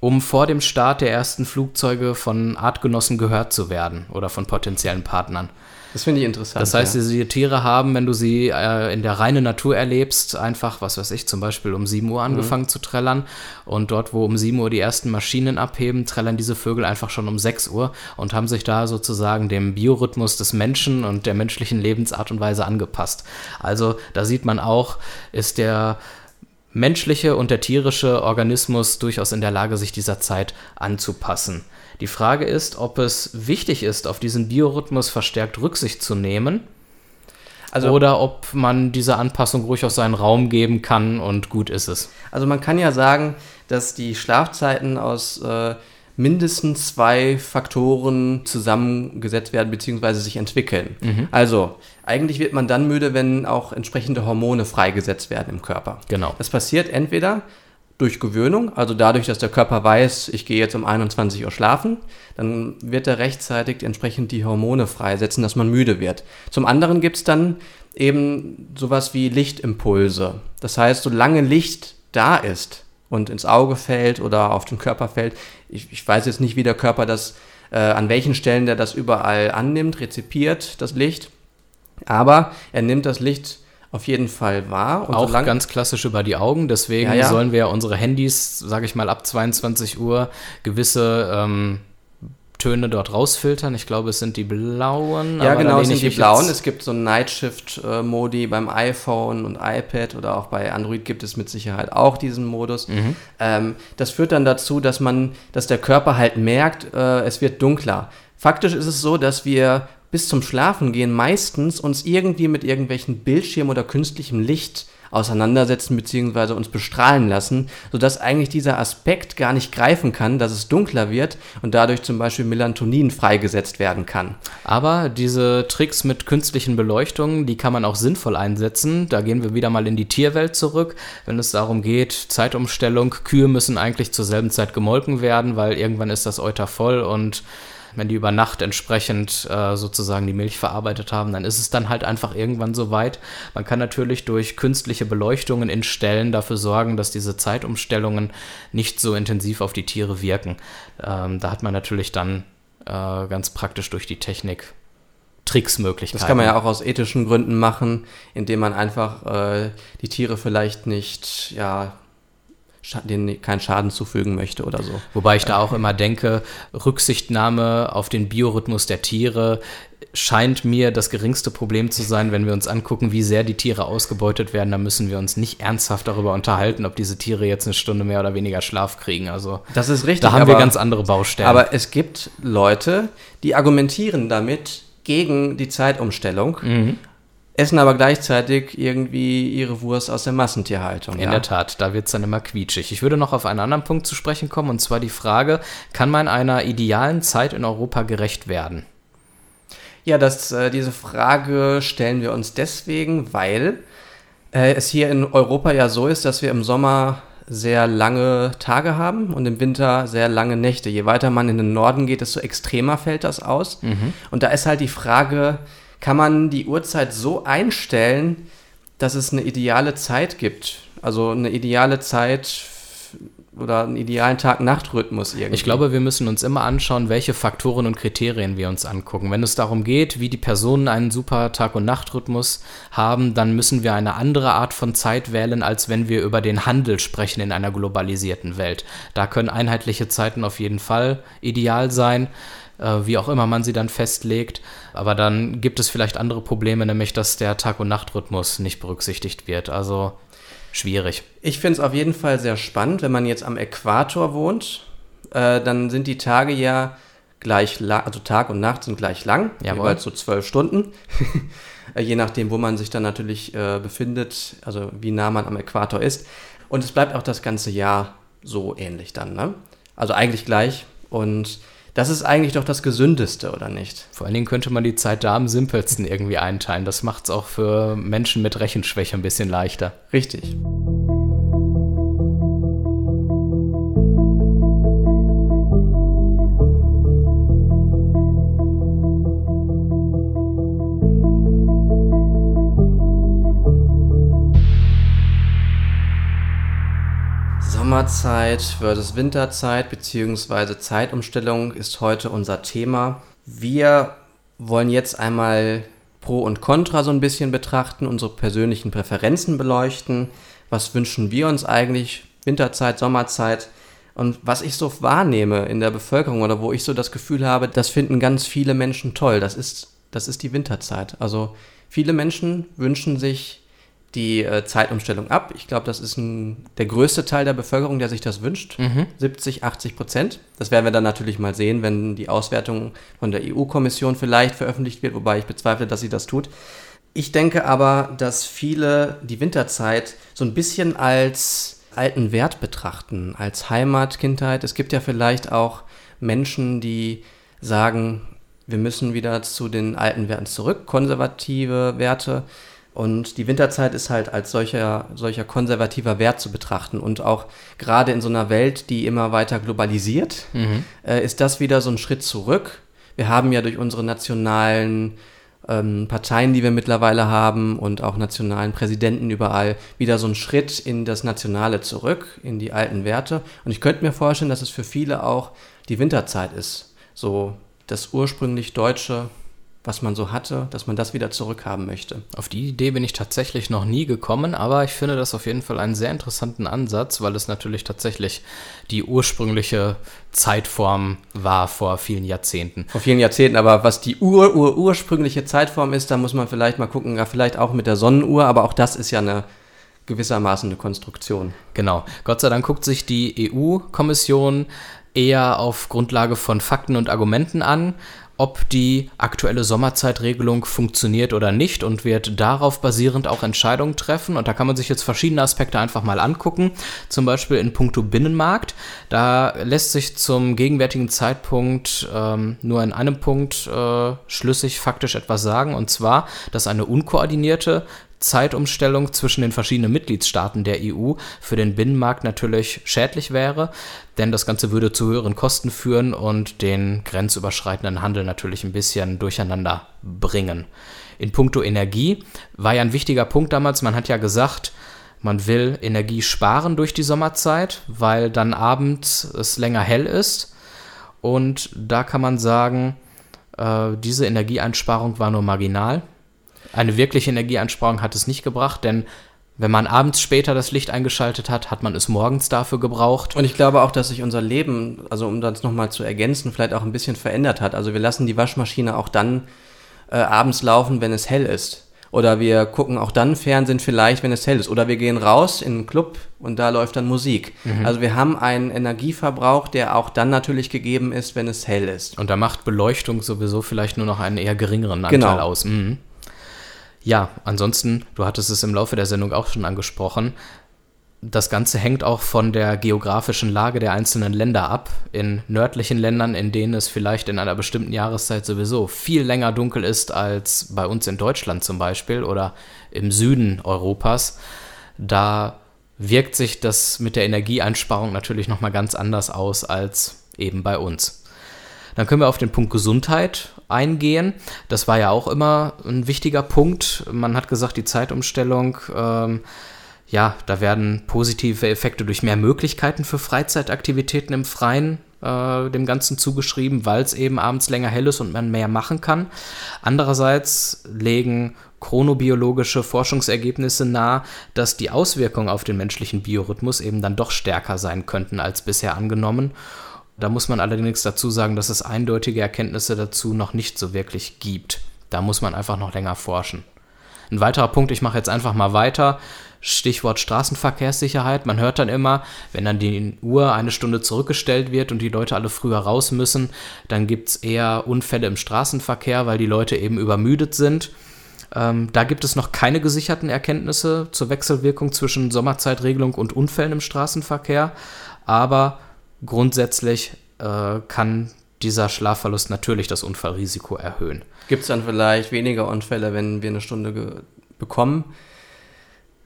um vor dem Start der ersten Flugzeuge von Artgenossen gehört zu werden oder von potenziellen Partnern. Das finde ich interessant. Das heißt, ja. diese Tiere haben, wenn du sie äh, in der reinen Natur erlebst, einfach, was weiß ich, zum Beispiel um 7 Uhr angefangen mhm. zu trällern. Und dort, wo um 7 Uhr die ersten Maschinen abheben, trällern diese Vögel einfach schon um 6 Uhr und haben sich da sozusagen dem Biorhythmus des Menschen und der menschlichen Lebensart und Weise angepasst. Also da sieht man auch, ist der menschliche und der tierische Organismus durchaus in der Lage, sich dieser Zeit anzupassen. Die Frage ist, ob es wichtig ist, auf diesen Biorhythmus verstärkt Rücksicht zu nehmen. Also, oder ob man dieser Anpassung ruhig aus seinen Raum geben kann und gut ist es. Also man kann ja sagen, dass die Schlafzeiten aus äh, mindestens zwei Faktoren zusammengesetzt werden bzw. sich entwickeln. Mhm. Also eigentlich wird man dann müde, wenn auch entsprechende Hormone freigesetzt werden im Körper. Genau. Das passiert entweder durch Gewöhnung, also dadurch, dass der Körper weiß, ich gehe jetzt um 21 Uhr schlafen, dann wird er rechtzeitig entsprechend die Hormone freisetzen, dass man müde wird. Zum anderen gibt es dann eben sowas wie Lichtimpulse. Das heißt, solange Licht da ist und ins Auge fällt oder auf den Körper fällt, ich, ich weiß jetzt nicht, wie der Körper das, äh, an welchen Stellen der das überall annimmt, rezipiert, das Licht, aber er nimmt das Licht auf jeden Fall wahr. Und auch solange, ganz klassisch über die Augen. Deswegen ja, ja. sollen wir unsere Handys, sage ich mal, ab 22 Uhr gewisse ähm, Töne dort rausfiltern. Ich glaube, es sind die blauen. Ja, genau, es sind die blauen. Es gibt so Nightshift-Modi beim iPhone und iPad oder auch bei Android gibt es mit Sicherheit auch diesen Modus. Mhm. Ähm, das führt dann dazu, dass man, dass der Körper halt merkt, äh, es wird dunkler. Faktisch ist es so, dass wir bis zum Schlafengehen meistens uns irgendwie mit irgendwelchen Bildschirmen oder künstlichem Licht auseinandersetzen bzw. uns bestrahlen lassen, sodass eigentlich dieser Aspekt gar nicht greifen kann, dass es dunkler wird und dadurch zum Beispiel Melatonin freigesetzt werden kann. Aber diese Tricks mit künstlichen Beleuchtungen, die kann man auch sinnvoll einsetzen. Da gehen wir wieder mal in die Tierwelt zurück, wenn es darum geht, Zeitumstellung, Kühe müssen eigentlich zur selben Zeit gemolken werden, weil irgendwann ist das Euter voll und wenn die über Nacht entsprechend äh, sozusagen die Milch verarbeitet haben, dann ist es dann halt einfach irgendwann so weit. Man kann natürlich durch künstliche Beleuchtungen in Stellen dafür sorgen, dass diese Zeitumstellungen nicht so intensiv auf die Tiere wirken. Ähm, da hat man natürlich dann äh, ganz praktisch durch die Technik Tricksmöglichkeiten. Das kann man ja auch aus ethischen Gründen machen, indem man einfach äh, die Tiere vielleicht nicht ja, denen keinen Schaden zufügen möchte oder so. Wobei ich da auch immer denke, Rücksichtnahme auf den Biorhythmus der Tiere scheint mir das geringste Problem zu sein, wenn wir uns angucken, wie sehr die Tiere ausgebeutet werden. Da müssen wir uns nicht ernsthaft darüber unterhalten, ob diese Tiere jetzt eine Stunde mehr oder weniger Schlaf kriegen. Also das ist richtig. Da haben aber, wir ganz andere Baustellen. Aber es gibt Leute, die argumentieren damit gegen die Zeitumstellung. Mhm essen aber gleichzeitig irgendwie ihre Wurst aus der Massentierhaltung. In ja? der Tat, da wird es dann immer quietschig. Ich würde noch auf einen anderen Punkt zu sprechen kommen, und zwar die Frage, kann man einer idealen Zeit in Europa gerecht werden? Ja, das, äh, diese Frage stellen wir uns deswegen, weil äh, es hier in Europa ja so ist, dass wir im Sommer sehr lange Tage haben und im Winter sehr lange Nächte. Je weiter man in den Norden geht, desto extremer fällt das aus. Mhm. Und da ist halt die Frage, kann man die Uhrzeit so einstellen, dass es eine ideale Zeit gibt? Also eine ideale Zeit oder einen idealen Tag-Nacht-Rhythmus irgendwie. Ich glaube, wir müssen uns immer anschauen, welche Faktoren und Kriterien wir uns angucken. Wenn es darum geht, wie die Personen einen super Tag- und Nacht-Rhythmus haben, dann müssen wir eine andere Art von Zeit wählen, als wenn wir über den Handel sprechen in einer globalisierten Welt. Da können einheitliche Zeiten auf jeden Fall ideal sein, wie auch immer man sie dann festlegt. Aber dann gibt es vielleicht andere Probleme, nämlich dass der Tag- und Nacht-Rhythmus nicht berücksichtigt wird. Also schwierig. Ich finde es auf jeden Fall sehr spannend, wenn man jetzt am Äquator wohnt, äh, dann sind die Tage ja gleich lang, also Tag und Nacht sind gleich lang, jeweils so zwölf Stunden. Äh, je nachdem, wo man sich dann natürlich äh, befindet, also wie nah man am Äquator ist. Und es bleibt auch das ganze Jahr so ähnlich dann, ne? Also eigentlich gleich. Und das ist eigentlich doch das Gesündeste, oder nicht? Vor allen Dingen könnte man die Zeit da am simpelsten irgendwie einteilen. Das macht es auch für Menschen mit Rechenschwäche ein bisschen leichter. Richtig. Sommerzeit versus Winterzeit bzw. Zeitumstellung ist heute unser Thema. Wir wollen jetzt einmal Pro und Contra so ein bisschen betrachten, unsere persönlichen Präferenzen beleuchten. Was wünschen wir uns eigentlich? Winterzeit, Sommerzeit? Und was ich so wahrnehme in der Bevölkerung oder wo ich so das Gefühl habe, das finden ganz viele Menschen toll. Das ist, das ist die Winterzeit. Also viele Menschen wünschen sich die äh, Zeitumstellung ab. Ich glaube, das ist ein, der größte Teil der Bevölkerung, der sich das wünscht. Mhm. 70, 80 Prozent. Das werden wir dann natürlich mal sehen, wenn die Auswertung von der EU-Kommission vielleicht veröffentlicht wird, wobei ich bezweifle, dass sie das tut. Ich denke aber, dass viele die Winterzeit so ein bisschen als alten Wert betrachten, als Heimat, Kindheit. Es gibt ja vielleicht auch Menschen, die sagen, wir müssen wieder zu den alten Werten zurück, konservative Werte. Und die Winterzeit ist halt als solcher, solcher konservativer Wert zu betrachten. Und auch gerade in so einer Welt, die immer weiter globalisiert, mhm. äh, ist das wieder so ein Schritt zurück. Wir haben ja durch unsere nationalen ähm, Parteien, die wir mittlerweile haben und auch nationalen Präsidenten überall, wieder so einen Schritt in das Nationale zurück, in die alten Werte. Und ich könnte mir vorstellen, dass es für viele auch die Winterzeit ist. So das ursprünglich Deutsche, was man so hatte, dass man das wieder zurückhaben möchte. Auf die Idee bin ich tatsächlich noch nie gekommen, aber ich finde das auf jeden Fall einen sehr interessanten Ansatz, weil es natürlich tatsächlich die ursprüngliche Zeitform war vor vielen Jahrzehnten. Vor vielen Jahrzehnten, aber was die ur, ur ursprüngliche Zeitform ist, da muss man vielleicht mal gucken, ja, vielleicht auch mit der Sonnenuhr, aber auch das ist ja eine gewissermaßen eine Konstruktion. Genau. Gott sei Dank guckt sich die EU-Kommission eher auf Grundlage von Fakten und Argumenten an ob die aktuelle Sommerzeitregelung funktioniert oder nicht und wird darauf basierend auch Entscheidungen treffen. Und da kann man sich jetzt verschiedene Aspekte einfach mal angucken. Zum Beispiel in puncto Binnenmarkt. Da lässt sich zum gegenwärtigen Zeitpunkt ähm, nur in einem Punkt äh, schlüssig faktisch etwas sagen. Und zwar, dass eine unkoordinierte Zeitumstellung zwischen den verschiedenen Mitgliedstaaten der EU für den Binnenmarkt natürlich schädlich wäre, denn das Ganze würde zu höheren Kosten führen und den grenzüberschreitenden Handel natürlich ein bisschen durcheinander bringen. In puncto Energie war ja ein wichtiger Punkt damals, man hat ja gesagt, man will Energie sparen durch die Sommerzeit, weil dann abends es länger hell ist. Und da kann man sagen, äh, diese Energieeinsparung war nur marginal. Eine wirkliche Energieeinsparung hat es nicht gebracht, denn Wenn man abends später das Licht eingeschaltet hat, hat man es morgens dafür gebraucht. Und ich glaube auch, dass sich unser Leben, also um das nochmal zu ergänzen, vielleicht auch ein bisschen verändert hat. Also wir lassen die Waschmaschine auch dann äh, abends laufen, wenn es hell ist. Oder wir gucken auch dann Fernsehen vielleicht, wenn es hell ist. Oder wir gehen raus in einen Club und da läuft dann Musik. Mhm. Also wir haben einen Energieverbrauch, der auch dann natürlich gegeben ist, wenn es hell ist. Und da macht Beleuchtung sowieso vielleicht nur noch einen eher geringeren Anteil genau. aus. Mhm. Ja, ansonsten, du hattest es im Laufe der Sendung auch schon angesprochen, das Ganze hängt auch von der geografischen Lage der einzelnen Länder ab. In nördlichen Ländern, in denen es vielleicht in einer bestimmten Jahreszeit sowieso viel länger dunkel ist als bei uns in Deutschland zum Beispiel oder im Süden Europas, da wirkt sich das mit der Energieeinsparung natürlich nochmal ganz anders aus als eben bei uns. Dann können wir auf den Punkt Gesundheit eingehen. Das war ja auch immer ein wichtiger Punkt. Man hat gesagt, die Zeitumstellung ähm, ja, da werden positive Effekte durch mehr Möglichkeiten für Freizeitaktivitäten im Freien äh, dem Ganzen zugeschrieben, weil es eben abends länger hell ist und man mehr machen kann. Andererseits legen chronobiologische Forschungsergebnisse nahe, dass die Auswirkungen auf den menschlichen Biorhythmus eben dann doch stärker sein könnten als bisher angenommen. Da muss man allerdings dazu sagen, dass es eindeutige Erkenntnisse dazu noch nicht so wirklich gibt. Da muss man einfach noch länger forschen. Ein weiterer Punkt, ich mache jetzt einfach mal weiter, Stichwort Straßenverkehrssicherheit. Man hört dann immer, wenn dann die Uhr eine Stunde zurückgestellt wird und die Leute alle früher raus müssen, dann gibt es eher Unfälle im Straßenverkehr, weil die Leute eben übermüdet sind. Ähm, da gibt es noch keine gesicherten Erkenntnisse zur Wechselwirkung zwischen Sommerzeitregelung und Unfällen im Straßenverkehr. Aber grundsätzlich äh, kann dieser Schlafverlust natürlich das Unfallrisiko erhöhen. Gibt es dann vielleicht weniger Unfälle, wenn wir eine Stunde bekommen?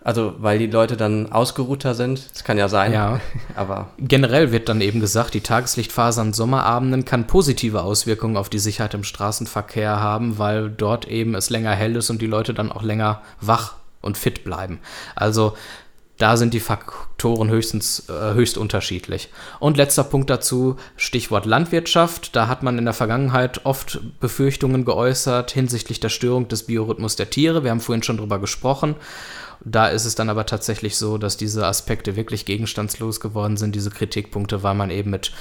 Also, weil die Leute dann ausgeruhter sind. Das kann ja sein. Ja. Aber. Generell wird dann eben gesagt, die Tageslichtphase an Sommerabenden kann positive Auswirkungen auf die Sicherheit im Straßenverkehr haben, weil dort eben es länger hell ist und die Leute dann auch länger wach und fit bleiben. Also, da sind die Faktoren höchstens äh, höchst unterschiedlich. Und letzter Punkt dazu, Stichwort Landwirtschaft. Da hat man in der Vergangenheit oft Befürchtungen geäußert hinsichtlich der Störung des Biorhythmus der Tiere. Wir haben vorhin schon drüber gesprochen. Da ist es dann aber tatsächlich so, dass diese Aspekte wirklich gegenstandslos geworden sind, diese Kritikpunkte, weil man eben mit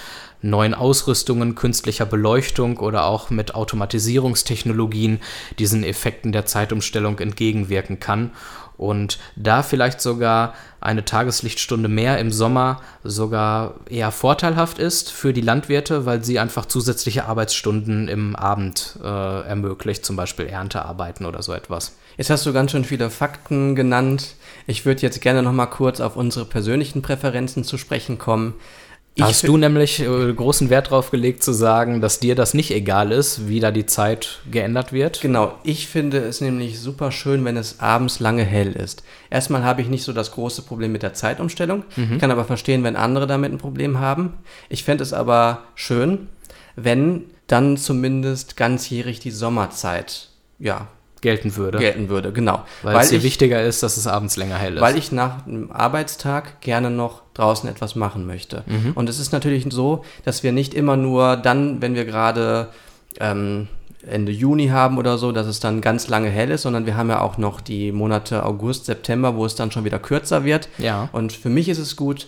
neuen Ausrüstungen, künstlicher Beleuchtung oder auch mit Automatisierungstechnologien diesen Effekten der Zeitumstellung entgegenwirken kann und da vielleicht sogar eine Tageslichtstunde mehr im Sommer sogar eher vorteilhaft ist für die Landwirte, weil sie einfach zusätzliche Arbeitsstunden im Abend äh, ermöglicht, zum Beispiel Erntearbeiten oder so etwas. Jetzt hast du ganz schön viele Fakten genannt. Ich würde jetzt gerne noch mal kurz auf unsere persönlichen Präferenzen zu sprechen kommen. Hast du nämlich äh, großen Wert darauf gelegt zu sagen, dass dir das nicht egal ist, wie da die Zeit geändert wird? Genau, ich finde es nämlich super schön, wenn es abends lange hell ist. Erstmal habe ich nicht so das große Problem mit der Zeitumstellung. Mhm. Ich kann aber verstehen, wenn andere damit ein Problem haben. Ich fände es aber schön, wenn dann zumindest ganzjährig die Sommerzeit ja, gelten würde. Gelten würde, genau. Weil, weil es dir ich, wichtiger ist, dass es abends länger hell ist. Weil ich nach einem Arbeitstag gerne noch draußen etwas machen möchte. Mhm. Und es ist natürlich so, dass wir nicht immer nur dann, wenn wir gerade ähm, Ende Juni haben oder so, dass es dann ganz lange hell ist, sondern wir haben ja auch noch die Monate August, September, wo es dann schon wieder kürzer wird. Ja. Und für mich ist es gut,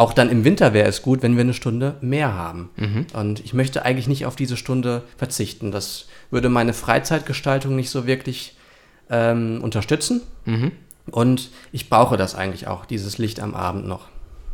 auch dann im Winter wäre es gut, wenn wir eine Stunde mehr haben. Mhm. Und ich möchte eigentlich nicht auf diese Stunde verzichten. Das würde meine Freizeitgestaltung nicht so wirklich ähm, unterstützen. Mhm. Und ich brauche das eigentlich auch, dieses Licht am Abend noch.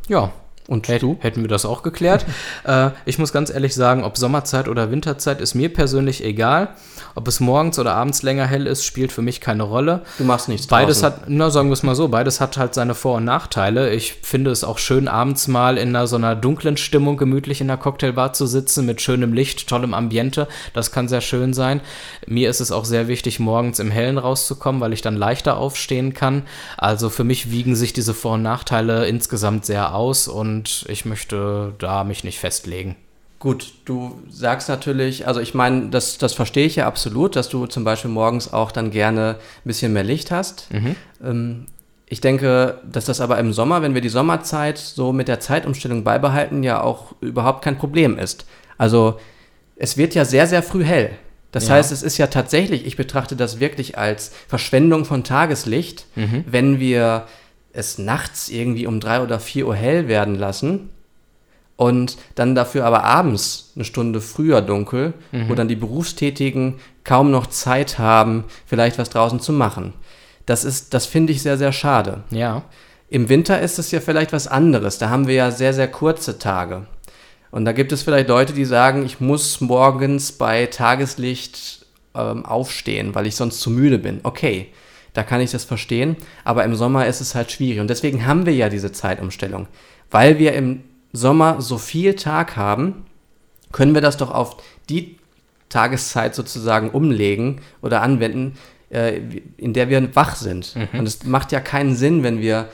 Ja, und du? Hätten wir das auch geklärt. äh, ich muss ganz ehrlich sagen, ob Sommerzeit oder Winterzeit ist mir persönlich egal. Ob es morgens oder abends länger hell ist, spielt für mich keine Rolle. Du machst nichts Beides draußen. hat, na sagen wir es mal so, beides hat halt seine Vor- und Nachteile. Ich finde es auch schön, abends mal in einer, so einer dunklen Stimmung gemütlich in der Cocktailbar zu sitzen, mit schönem Licht, tollem Ambiente. Das kann sehr schön sein. Mir ist es auch sehr wichtig, morgens im Hellen rauszukommen, weil ich dann leichter aufstehen kann. Also für mich wiegen sich diese Vor- und Nachteile insgesamt sehr aus und und ich möchte da mich nicht festlegen. Gut, du sagst natürlich, also ich meine, das, das verstehe ich ja absolut, dass du zum Beispiel morgens auch dann gerne ein bisschen mehr Licht hast. Mhm. Ähm, ich denke, dass das aber im Sommer, wenn wir die Sommerzeit so mit der Zeitumstellung beibehalten, ja auch überhaupt kein Problem ist. Also es wird ja sehr, sehr früh hell. Das ja. heißt, es ist ja tatsächlich, ich betrachte das wirklich als Verschwendung von Tageslicht, mhm. wenn wir es nachts irgendwie um drei oder vier Uhr hell werden lassen und dann dafür aber abends eine Stunde früher dunkel, mhm. wo dann die Berufstätigen kaum noch Zeit haben, vielleicht was draußen zu machen. Das ist, das finde ich sehr, sehr schade. Ja. Im Winter ist es ja vielleicht was anderes. Da haben wir ja sehr, sehr kurze Tage. Und da gibt es vielleicht Leute, die sagen, ich muss morgens bei Tageslicht ähm, aufstehen, weil ich sonst zu müde bin. Okay, da kann ich das verstehen. Aber im Sommer ist es halt schwierig. Und deswegen haben wir ja diese Zeitumstellung. Weil wir im Sommer so viel Tag haben, können wir das doch auf die Tageszeit sozusagen umlegen oder anwenden, äh, in der wir wach sind. Mhm. Und es macht ja keinen Sinn, wenn wir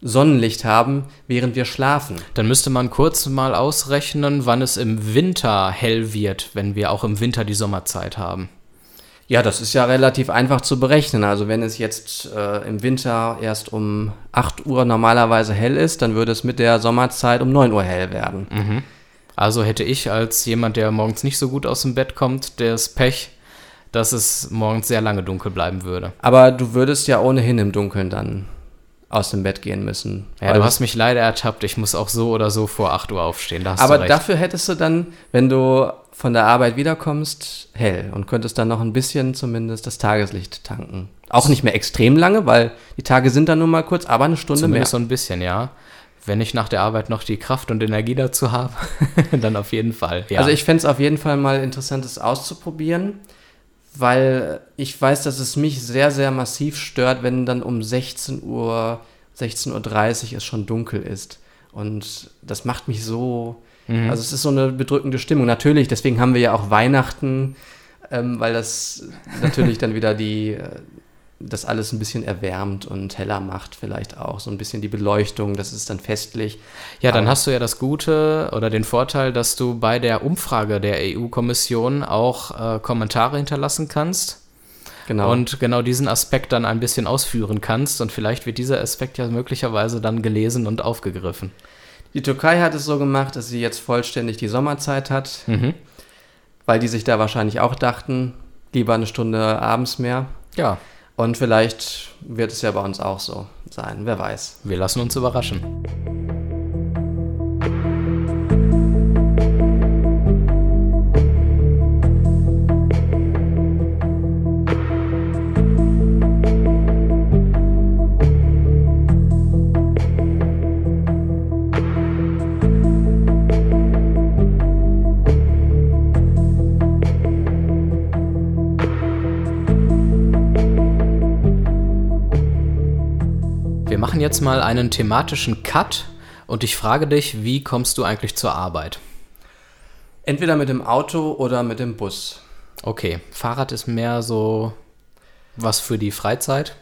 Sonnenlicht haben, während wir schlafen. Dann müsste man kurz mal ausrechnen, wann es im Winter hell wird, wenn wir auch im Winter die Sommerzeit haben. Ja, das ist ja relativ einfach zu berechnen. Also wenn es jetzt äh, im Winter erst um 8 Uhr normalerweise hell ist, dann würde es mit der Sommerzeit um 9 Uhr hell werden. Mhm. Also hätte ich als jemand, der morgens nicht so gut aus dem Bett kommt, das Pech, dass es morgens sehr lange dunkel bleiben würde. Aber du würdest ja ohnehin im Dunkeln dann aus dem Bett gehen müssen. Ja, du hast mich leider ertappt. Ich muss auch so oder so vor 8 Uhr aufstehen. aber dafür hättest du dann, wenn du von der Arbeit wiederkommst, hell und könntest dann noch ein bisschen zumindest das Tageslicht tanken. Auch nicht mehr extrem lange, weil die Tage sind dann nur mal kurz, aber eine Stunde zumindest mehr. so ein bisschen, ja. Wenn ich nach der Arbeit noch die Kraft und Energie dazu habe, dann auf jeden Fall. Ja. Also ich fände es auf jeden Fall mal interessant, es auszuprobieren weil ich weiß, dass es mich sehr, sehr massiv stört, wenn dann um 16 Uhr, 16.30 Uhr es schon dunkel ist. Und das macht mich so, mhm. also es ist so eine bedrückende Stimmung. Natürlich, deswegen haben wir ja auch Weihnachten, ähm, weil das natürlich dann wieder die, äh, das alles ein bisschen erwärmt und heller macht, vielleicht auch so ein bisschen die Beleuchtung, das ist dann festlich. Ja, dann Aber hast du ja das Gute oder den Vorteil, dass du bei der Umfrage der EU-Kommission auch äh, Kommentare hinterlassen kannst. Genau. Und genau diesen Aspekt dann ein bisschen ausführen kannst und vielleicht wird dieser Aspekt ja möglicherweise dann gelesen und aufgegriffen. Die Türkei hat es so gemacht, dass sie jetzt vollständig die Sommerzeit hat, mhm. weil die sich da wahrscheinlich auch dachten, lieber eine Stunde abends mehr. Ja. Und vielleicht wird es ja bei uns auch so sein, wer weiß. Wir lassen uns überraschen. Jetzt mal einen thematischen Cut und ich frage dich, wie kommst du eigentlich zur Arbeit? Entweder mit dem Auto oder mit dem Bus. Okay, Fahrrad ist mehr so was für die Freizeit?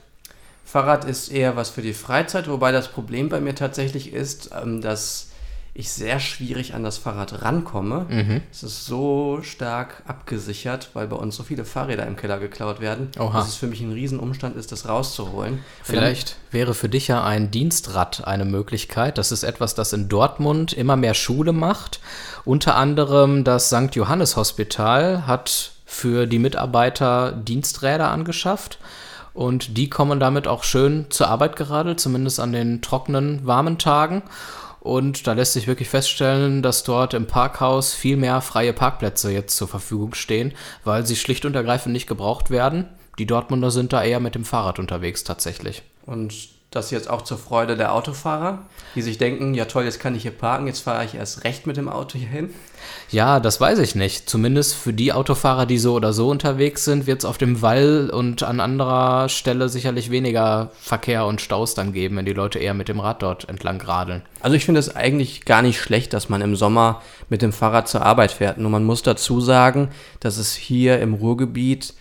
Fahrrad ist eher was für die Freizeit, wobei das Problem bei mir tatsächlich ist, ähm, dass ich sehr schwierig an das Fahrrad rankomme. Mhm. Es ist so stark abgesichert, weil bei uns so viele Fahrräder im Keller geklaut werden, Oha. dass es für mich ein Riesenumstand ist, das rauszuholen. Vielleicht wäre für dich ja ein Dienstrad eine Möglichkeit. Das ist etwas, das in Dortmund immer mehr Schule macht. Unter anderem das St. Johannes Hospital hat für die Mitarbeiter Diensträder angeschafft. Und die kommen damit auch schön zur Arbeit geradelt, zumindest an den trockenen, warmen Tagen. Und da lässt sich wirklich feststellen, dass dort im Parkhaus viel mehr freie Parkplätze jetzt zur Verfügung stehen, weil sie schlicht und ergreifend nicht gebraucht werden. Die Dortmunder sind da eher mit dem Fahrrad unterwegs tatsächlich. Und das jetzt auch zur Freude der Autofahrer, die sich denken, ja toll, jetzt kann ich hier parken, jetzt fahre ich erst recht mit dem Auto hier hin? Ja, das weiß ich nicht. Zumindest für die Autofahrer, die so oder so unterwegs sind, wird es auf dem Wall und an anderer Stelle sicherlich weniger Verkehr und Staus dann geben, wenn die Leute eher mit dem Rad dort entlang radeln. Also ich finde es eigentlich gar nicht schlecht, dass man im Sommer mit dem Fahrrad zur Arbeit fährt. Nur man muss dazu sagen, dass es hier im Ruhrgebiet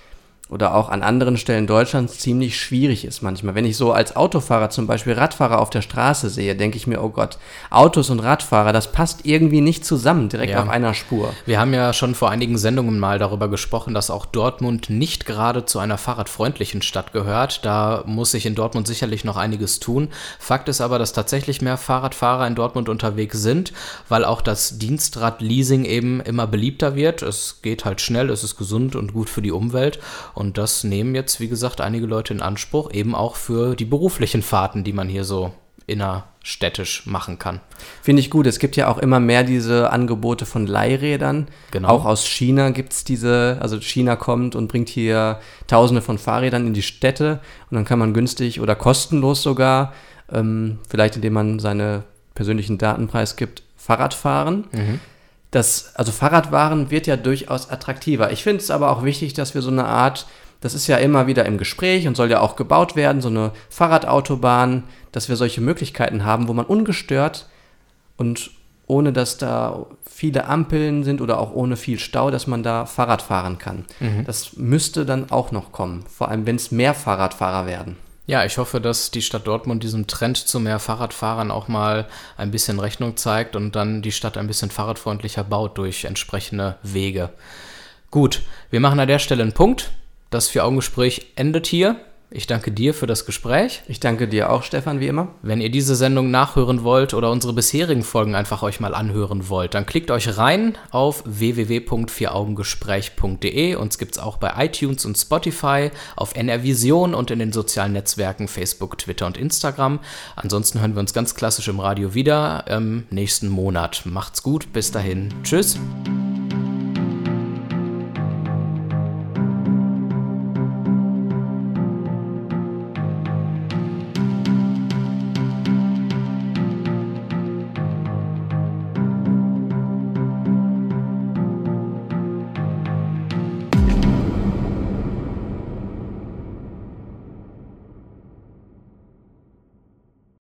oder auch an anderen Stellen Deutschlands ziemlich schwierig ist manchmal. Wenn ich so als Autofahrer zum Beispiel Radfahrer auf der Straße sehe, denke ich mir, oh Gott, Autos und Radfahrer, das passt irgendwie nicht zusammen, direkt ja. auf einer Spur. Wir haben ja schon vor einigen Sendungen mal darüber gesprochen, dass auch Dortmund nicht gerade zu einer fahrradfreundlichen Stadt gehört. Da muss sich in Dortmund sicherlich noch einiges tun. Fakt ist aber, dass tatsächlich mehr Fahrradfahrer in Dortmund unterwegs sind, weil auch das Dienstrad-Leasing eben immer beliebter wird. Es geht halt schnell, es ist gesund und gut für die Umwelt. Und das nehmen jetzt, wie gesagt, einige Leute in Anspruch, eben auch für die beruflichen Fahrten, die man hier so innerstädtisch machen kann. Finde ich gut. Es gibt ja auch immer mehr diese Angebote von Leihrädern. Genau. Auch aus China gibt es diese, also China kommt und bringt hier tausende von Fahrrädern in die Städte und dann kann man günstig oder kostenlos sogar, ähm, vielleicht indem man seine persönlichen Datenpreis gibt, Fahrrad fahren. Mhm das, also Fahrradwaren wird ja durchaus attraktiver. Ich finde es aber auch wichtig, dass wir so eine Art, das ist ja immer wieder im Gespräch und soll ja auch gebaut werden, so eine Fahrradautobahn, dass wir solche Möglichkeiten haben, wo man ungestört und ohne dass da viele Ampeln sind oder auch ohne viel Stau, dass man da Fahrrad fahren kann. Mhm. Das müsste dann auch noch kommen, vor allem wenn es mehr Fahrradfahrer werden. Ja, ich hoffe, dass die Stadt Dortmund diesem Trend zu mehr Fahrradfahrern auch mal ein bisschen Rechnung zeigt und dann die Stadt ein bisschen fahrradfreundlicher baut durch entsprechende Wege. Gut, wir machen an der Stelle einen Punkt. Das Vier-Augen-Gespräch endet hier. Ich danke dir für das Gespräch. Ich danke dir auch, Stefan, wie immer. Wenn ihr diese Sendung nachhören wollt oder unsere bisherigen Folgen einfach euch mal anhören wollt, dann klickt euch rein auf www.vieraugengespräch.de. Uns gibt es auch bei iTunes und Spotify, auf NR Vision und in den sozialen Netzwerken Facebook, Twitter und Instagram. Ansonsten hören wir uns ganz klassisch im Radio wieder im nächsten Monat. Macht's gut, bis dahin. Tschüss.